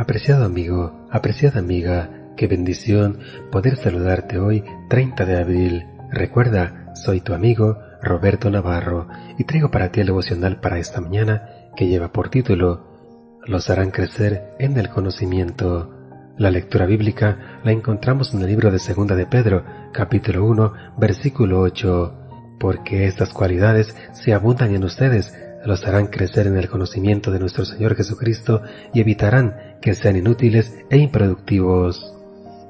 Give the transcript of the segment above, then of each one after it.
Apreciado amigo, apreciada amiga, qué bendición poder saludarte hoy 30 de abril. Recuerda, soy tu amigo Roberto Navarro y traigo para ti el devocional para esta mañana que lleva por título Los harán crecer en el conocimiento. La lectura bíblica la encontramos en el libro de Segunda de Pedro, capítulo 1, versículo 8. Porque estas cualidades se abundan en ustedes, los harán crecer en el conocimiento de nuestro Señor Jesucristo y evitarán que sean inútiles e improductivos.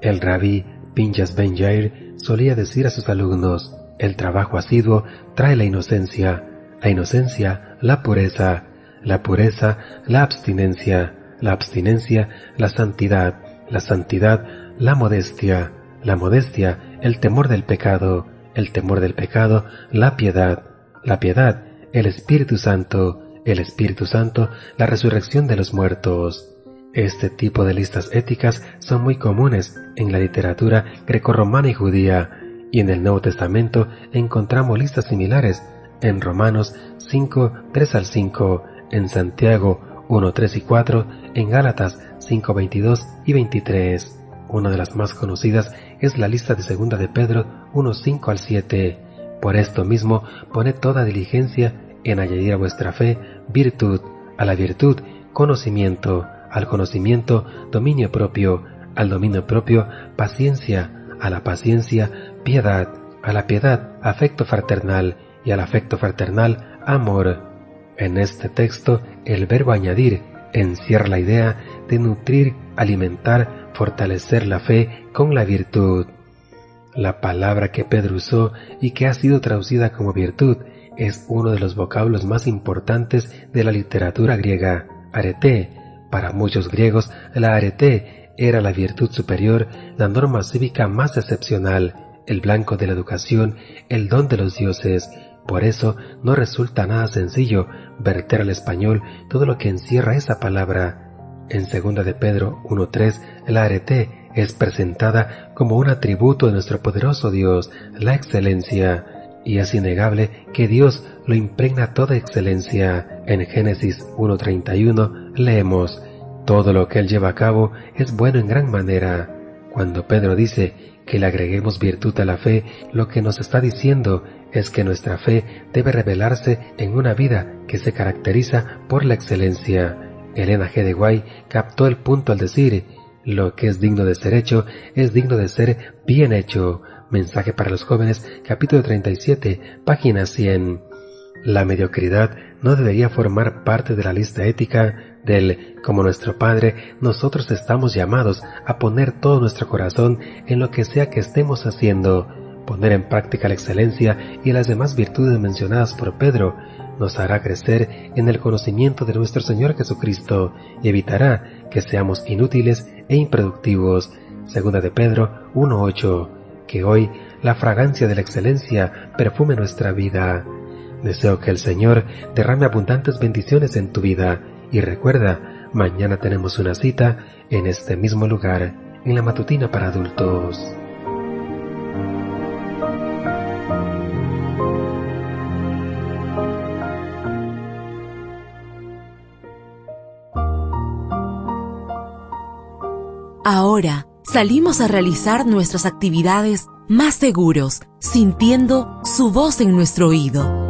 El rabí Pinjas Ben Yair solía decir a sus alumnos, el trabajo asiduo trae la inocencia, la inocencia, la pureza, la pureza, la abstinencia, la abstinencia, la santidad, la santidad, la modestia, la modestia, el temor del pecado, el temor del pecado, la piedad, la piedad, el Espíritu Santo, el Espíritu Santo, la resurrección de los muertos. Este tipo de listas éticas son muy comunes en la literatura grecorromana y judía, y en el Nuevo Testamento encontramos listas similares en Romanos 5, 3 al 5, en Santiago 1, 3 y 4, en Gálatas 5, 22 y 23. Una de las más conocidas es la lista de segunda de Pedro 1, 5 al 7. Por esto mismo, poned toda diligencia en añadir a vuestra fe virtud, a la virtud conocimiento, al conocimiento dominio propio, al dominio propio paciencia, a la paciencia piedad, a la piedad afecto fraternal y al afecto fraternal amor. En este texto, el verbo añadir encierra la idea de nutrir, alimentar, fortalecer la fe con la virtud. La palabra que Pedro usó y que ha sido traducida como virtud es uno de los vocablos más importantes de la literatura griega, arete. Para muchos griegos, la arete era la virtud superior, la norma cívica más excepcional, el blanco de la educación, el don de los dioses. Por eso no resulta nada sencillo verter al español todo lo que encierra esa palabra. En segunda de Pedro 1.3, la arete es presentada como un atributo de nuestro poderoso Dios, la excelencia, y es innegable que Dios lo impregna toda excelencia. En Génesis 1.31 leemos, todo lo que Él lleva a cabo es bueno en gran manera. Cuando Pedro dice que le agreguemos virtud a la fe, lo que nos está diciendo es que nuestra fe debe revelarse en una vida que se caracteriza por la excelencia. Elena G. de Guay captó el punto al decir, lo que es digno de ser hecho es digno de ser bien hecho. Mensaje para los jóvenes, capítulo 37, página 100. La mediocridad no debería formar parte de la lista ética del como nuestro Padre, nosotros estamos llamados a poner todo nuestro corazón en lo que sea que estemos haciendo, poner en práctica la excelencia y las demás virtudes mencionadas por Pedro, nos hará crecer en el conocimiento de nuestro Señor Jesucristo y evitará que seamos inútiles e improductivos. Segunda de Pedro 1.8. Que hoy la fragancia de la excelencia perfume nuestra vida. Deseo que el Señor derrame abundantes bendiciones en tu vida y recuerda, mañana tenemos una cita en este mismo lugar, en la matutina para adultos. Ahora salimos a realizar nuestras actividades más seguros, sintiendo su voz en nuestro oído.